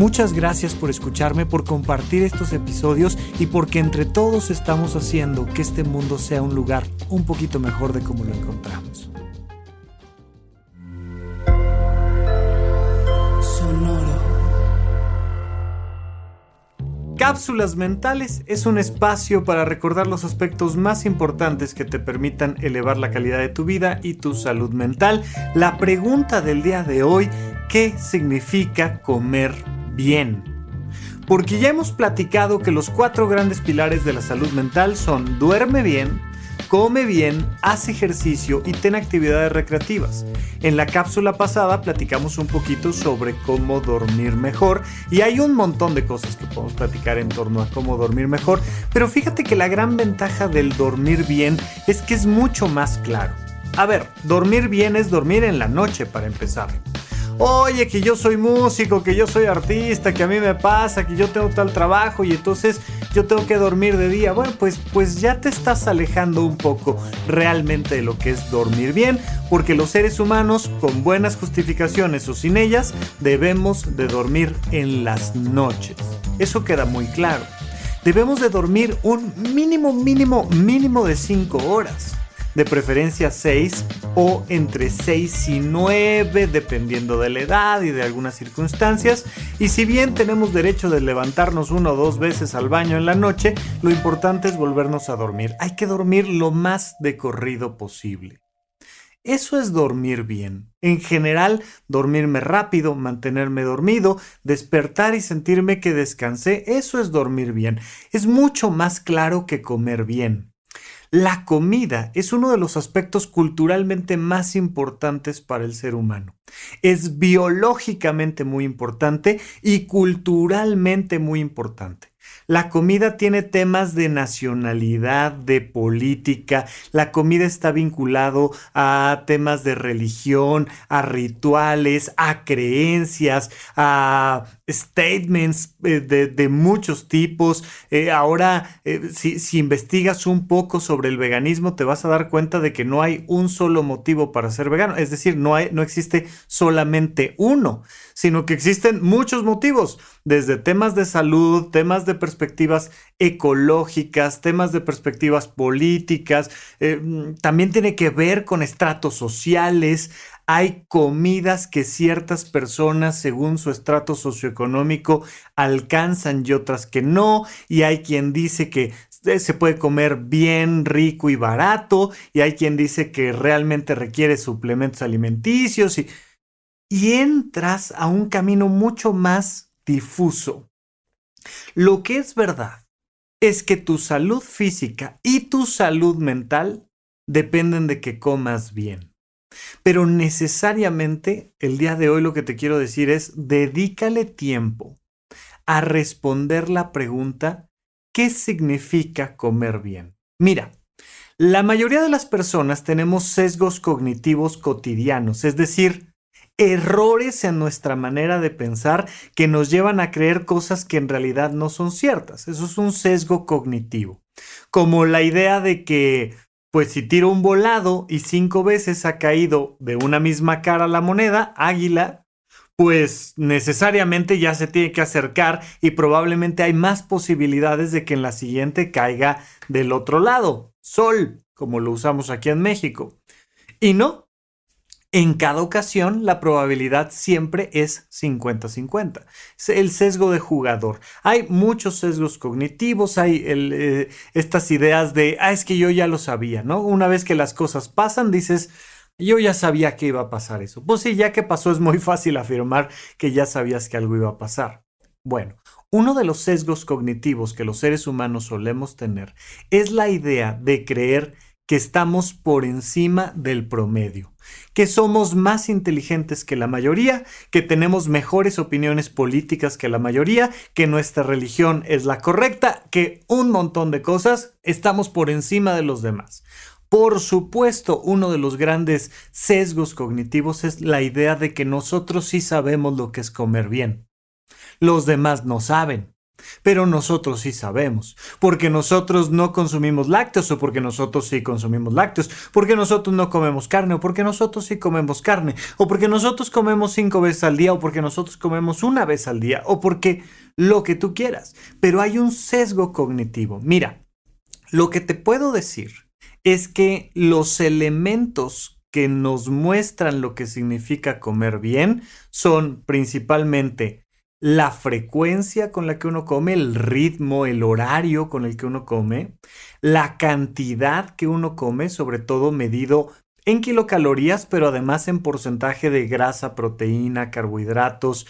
Muchas gracias por escucharme, por compartir estos episodios y porque entre todos estamos haciendo que este mundo sea un lugar un poquito mejor de como lo encontramos. Sonoro. Cápsulas mentales es un espacio para recordar los aspectos más importantes que te permitan elevar la calidad de tu vida y tu salud mental. La pregunta del día de hoy, ¿qué significa comer bien. Porque ya hemos platicado que los cuatro grandes pilares de la salud mental son duerme bien, come bien, haz ejercicio y ten actividades recreativas. En la cápsula pasada platicamos un poquito sobre cómo dormir mejor y hay un montón de cosas que podemos platicar en torno a cómo dormir mejor, pero fíjate que la gran ventaja del dormir bien es que es mucho más claro. A ver, dormir bien es dormir en la noche para empezar oye, que yo soy músico, que yo soy artista, que a mí me pasa, que yo tengo tal trabajo y entonces yo tengo que dormir de día. Bueno, pues, pues ya te estás alejando un poco realmente de lo que es dormir bien, porque los seres humanos, con buenas justificaciones o sin ellas, debemos de dormir en las noches. Eso queda muy claro. Debemos de dormir un mínimo, mínimo, mínimo de 5 horas de preferencia 6 o entre 6 y 9 dependiendo de la edad y de algunas circunstancias. Y si bien tenemos derecho de levantarnos una o dos veces al baño en la noche, lo importante es volvernos a dormir. Hay que dormir lo más de corrido posible. Eso es dormir bien. En general, dormirme rápido, mantenerme dormido, despertar y sentirme que descansé, eso es dormir bien. Es mucho más claro que comer bien. La comida es uno de los aspectos culturalmente más importantes para el ser humano. Es biológicamente muy importante y culturalmente muy importante. La comida tiene temas de nacionalidad, de política, la comida está vinculado a temas de religión, a rituales, a creencias, a statements eh, de, muchos tipos. Eh, ahora, eh, si, investigas un poco sobre el veganismo, te vas a dar cuenta de que no hay un solo motivo para ser vegano. Es decir, no, no existe solamente uno, sino que existen muchos motivos, desde temas de salud, temas de perspectivas ecológicas, temas de perspectivas políticas, también tiene que ver con estratos sociales, hay comidas que ciertas personas, según su estrato socioeconómico, alcanzan y otras que no, y hay quien dice que se puede comer bien, rico y barato, y hay quien dice que realmente requiere suplementos alimenticios, y entras a un camino mucho más difuso. Lo que es verdad es que tu salud física y tu salud mental dependen de que comas bien. Pero necesariamente el día de hoy lo que te quiero decir es dedícale tiempo a responder la pregunta ¿qué significa comer bien? Mira, la mayoría de las personas tenemos sesgos cognitivos cotidianos, es decir, errores en nuestra manera de pensar que nos llevan a creer cosas que en realidad no son ciertas. Eso es un sesgo cognitivo. Como la idea de que pues si tiro un volado y cinco veces ha caído de una misma cara la moneda, águila, pues necesariamente ya se tiene que acercar y probablemente hay más posibilidades de que en la siguiente caiga del otro lado, sol, como lo usamos aquí en México. Y no, en cada ocasión la probabilidad siempre es 50-50. El sesgo de jugador. Hay muchos sesgos cognitivos, hay eh, estas ideas de, ah, es que yo ya lo sabía, ¿no? Una vez que las cosas pasan, dices, yo ya sabía que iba a pasar eso. Pues sí, ya que pasó es muy fácil afirmar que ya sabías que algo iba a pasar. Bueno, uno de los sesgos cognitivos que los seres humanos solemos tener es la idea de creer que estamos por encima del promedio, que somos más inteligentes que la mayoría, que tenemos mejores opiniones políticas que la mayoría, que nuestra religión es la correcta, que un montón de cosas estamos por encima de los demás. Por supuesto, uno de los grandes sesgos cognitivos es la idea de que nosotros sí sabemos lo que es comer bien. Los demás no saben. Pero nosotros sí sabemos, porque nosotros no consumimos lácteos o porque nosotros sí consumimos lácteos, porque nosotros no comemos carne o porque nosotros sí comemos carne, o porque nosotros comemos cinco veces al día o porque nosotros comemos una vez al día o porque lo que tú quieras. Pero hay un sesgo cognitivo. Mira, lo que te puedo decir es que los elementos que nos muestran lo que significa comer bien son principalmente la frecuencia con la que uno come, el ritmo, el horario con el que uno come, la cantidad que uno come, sobre todo medido en kilocalorías, pero además en porcentaje de grasa, proteína, carbohidratos.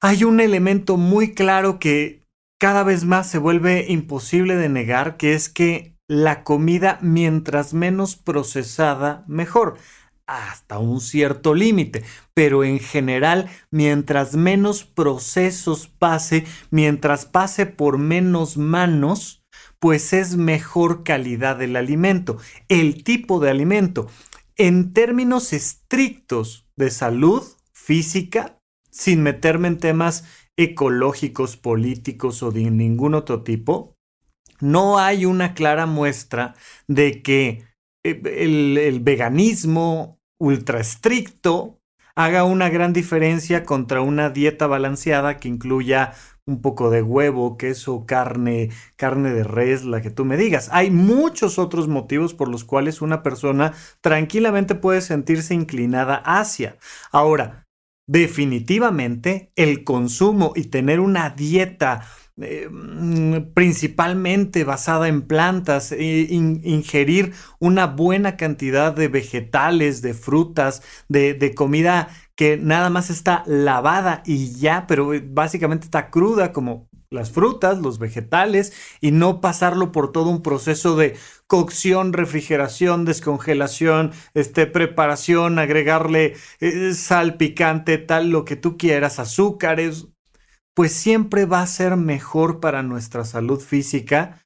Hay un elemento muy claro que cada vez más se vuelve imposible de negar, que es que la comida mientras menos procesada, mejor hasta un cierto límite, pero en general, mientras menos procesos pase, mientras pase por menos manos, pues es mejor calidad del alimento, el tipo de alimento. En términos estrictos de salud física, sin meterme en temas ecológicos, políticos o de ningún otro tipo, no hay una clara muestra de que el, el, veganismo ultra estricto haga una gran diferencia contra una dieta balanceada que incluya un poco de huevo, queso, carne, carne de res, la que tú me digas. Hay muchos otros motivos por los cuales una persona tranquilamente puede sentirse inclinada hacia. Ahora, definitivamente el consumo y tener una dieta mm, principalmente basada en plantas, e ingerir una buena cantidad de vegetales, de frutas, de, de, comida que nada más está lavada y ya, pero básicamente está cruda como las frutas, los vegetales, y no pasarlo por todo un proceso de cocción, refrigeración, descongelación, este, preparación, agregarle eh, sal picante, tal, lo que tú quieras, azúcares, pues siempre va a ser mejor para nuestra salud física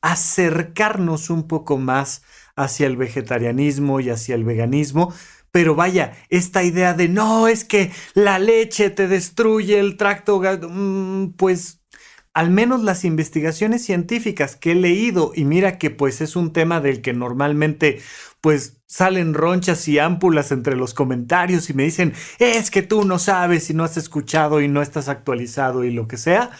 acercarnos un poco más hacia el vegetarianismo y hacia el veganismo. Pero vaya, esta idea de no, es que la leche te destruye el tracto, mm, pues al menos las investigaciones científicas que he leído, y mira que pues es un tema del que normalmente pues salen ronchas y ámpulas entre los comentarios y me dicen, es que tú no sabes y no has escuchado y no estás actualizado y lo que sea.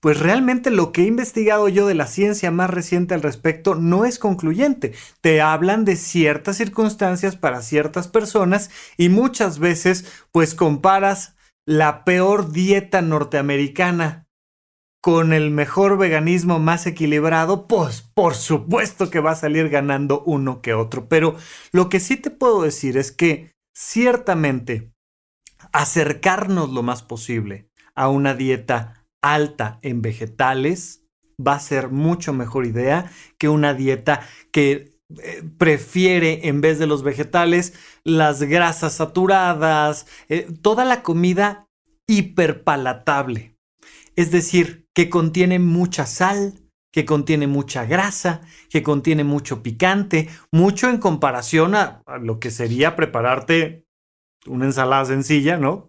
Pues realmente lo que he investigado yo de la ciencia más reciente al respecto no es concluyente. Te hablan de ciertas circunstancias para ciertas personas y muchas veces pues comparas la peor dieta norteamericana con el mejor veganismo más equilibrado, pues por supuesto que va a salir ganando uno que otro. Pero lo que sí te puedo decir es que ciertamente acercarnos lo más posible a una dieta alta en vegetales va a ser mucho mejor idea que una dieta que eh, prefiere en vez de los vegetales las grasas saturadas, eh, toda la comida hiperpalatable. Es decir, que contiene mucha sal, que contiene mucha grasa, que contiene mucho picante, mucho en comparación a, lo que sería prepararte una ensalada sencilla, ¿no?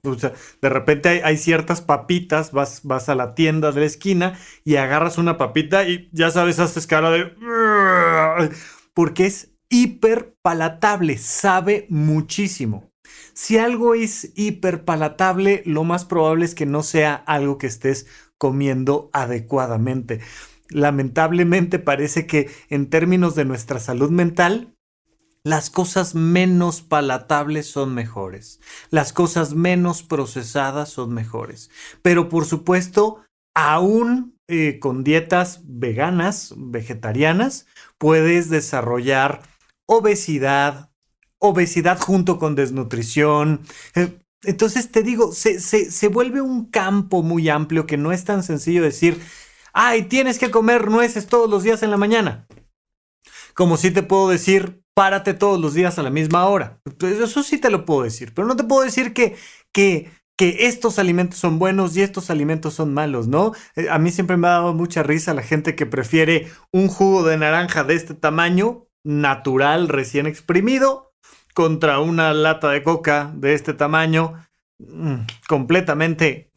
De repente hay, ciertas papitas, vas, vas a la tienda de la esquina y agarras una papita y ya sabes, haces cara de... Porque es hiper palatable, sabe muchísimo. Si algo es hiperpalatable, lo más probable es que no sea algo que estés comiendo adecuadamente. Lamentablemente parece que en términos de nuestra salud mental, las cosas menos palatables son mejores, las cosas menos procesadas son mejores. Pero por supuesto, aún eh, con dietas veganas, vegetarianas, puedes desarrollar obesidad, obesidad junto con desnutrición. Eh, entonces te digo, se, se, vuelve un campo muy amplio que no es tan sencillo decir, ay, tienes que comer nueces todos los días en la mañana. Como si te puedo decir, párate todos los días a la misma hora. Eso sí te lo puedo decir, pero no te puedo decir que, que, que estos alimentos son buenos y estos alimentos son malos, ¿no? Eh, a mí siempre me ha dado mucha risa la gente que prefiere un jugo de naranja de este tamaño, natural, recién exprimido, contra una lata de coca de este tamaño, mm, completamente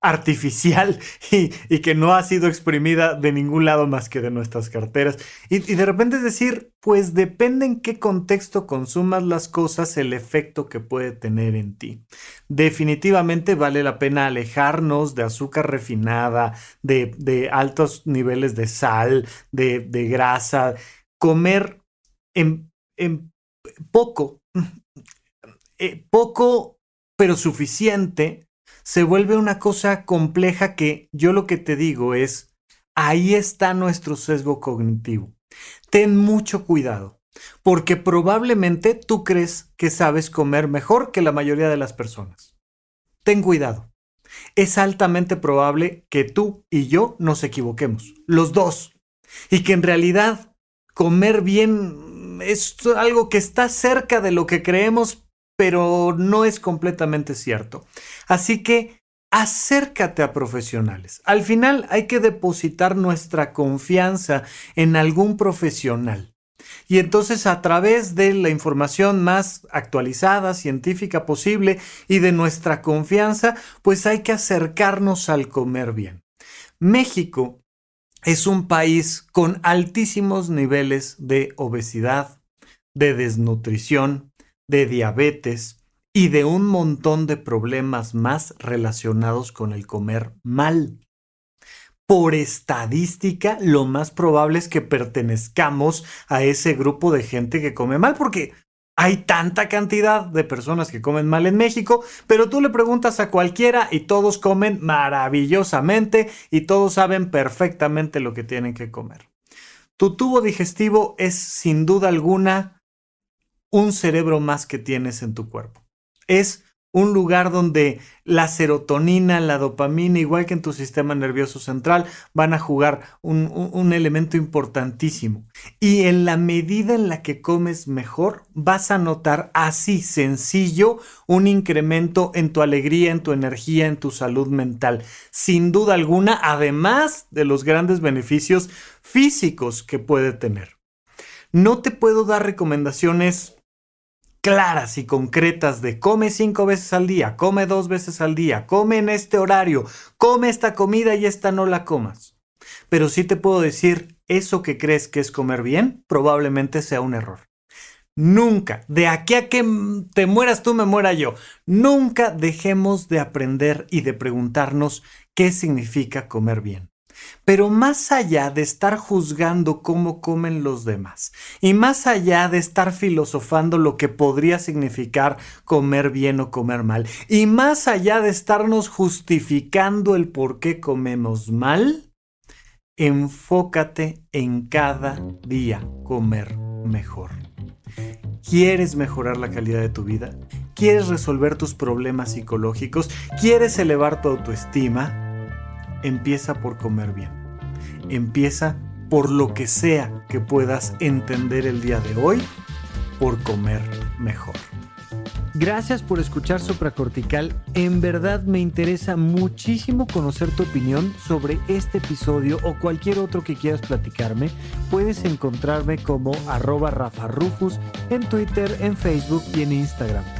artificial y, que no ha sido exprimida de ningún lado más que de nuestras carteras. Y, de repente es decir, pues depende en qué contexto consumas las cosas, el efecto que puede tener en ti. Definitivamente vale la pena alejarnos de azúcar refinada, de, altos niveles de sal, de, grasa, comer en, poco, eh, poco pero suficiente se vuelve una cosa compleja que yo lo que te digo es, ahí está nuestro sesgo cognitivo. Ten mucho cuidado, porque probablemente tú crees que sabes comer mejor que la mayoría de las personas. Ten cuidado. Es altamente probable que tú y yo nos equivoquemos, los dos, y que en realidad comer bien es algo que está cerca de lo que creemos, pero no es completamente cierto. Así que acércate a profesionales. Al final hay que depositar nuestra confianza en algún profesional. Y entonces a través de la información más actualizada, científica posible y de nuestra confianza, pues hay que acercarnos al comer bien. México es un país con altísimos niveles de obesidad, de desnutrición, de diabetes y de un montón de problemas más relacionados con el comer mal. Por estadística, lo más probable es que pertenezcamos a ese grupo de gente que come mal, porque hay tanta cantidad de personas que comen mal en México, pero tú le preguntas a cualquiera y todos comen maravillosamente y todos saben perfectamente lo que tienen que comer. Tu tubo digestivo es sin duda alguna un cerebro más que tienes en tu cuerpo. Es un lugar donde la serotonina, la dopamina, igual que en tu sistema nervioso central, van a jugar un, elemento importantísimo. Y en la medida en la que comes mejor, vas a notar así sencillo un incremento en tu alegría, en tu energía, en tu salud mental. Sin duda alguna, además de los grandes beneficios físicos que puede tener. No te puedo dar recomendaciones claras y concretas de come cinco veces al día, come dos veces al día, come en este horario, come esta comida y esta no la comas. Pero sí te puedo decir, eso que crees que es comer bien, probablemente sea un error. Nunca, de aquí a que te mueras tú, me muera yo, nunca dejemos de aprender y de preguntarnos qué significa comer bien. Pero más allá de estar juzgando cómo comen los demás y más allá de estar filosofando lo que podría significar comer bien o comer mal y más allá de estarnos justificando el por qué comemos mal, enfócate en cada día comer mejor. ¿Quieres mejorar la calidad de tu vida? ¿Quieres resolver tus problemas psicológicos? ¿Quieres elevar tu autoestima? Empieza por comer bien. Empieza por lo que sea que puedas entender el día de hoy, por comer mejor. Gracias por escuchar Supracortical. En verdad me interesa muchísimo conocer tu opinión sobre este episodio o cualquier otro que quieras platicarme. Puedes encontrarme como arroba Rafa Rufus en Twitter, en Facebook y en Instagram.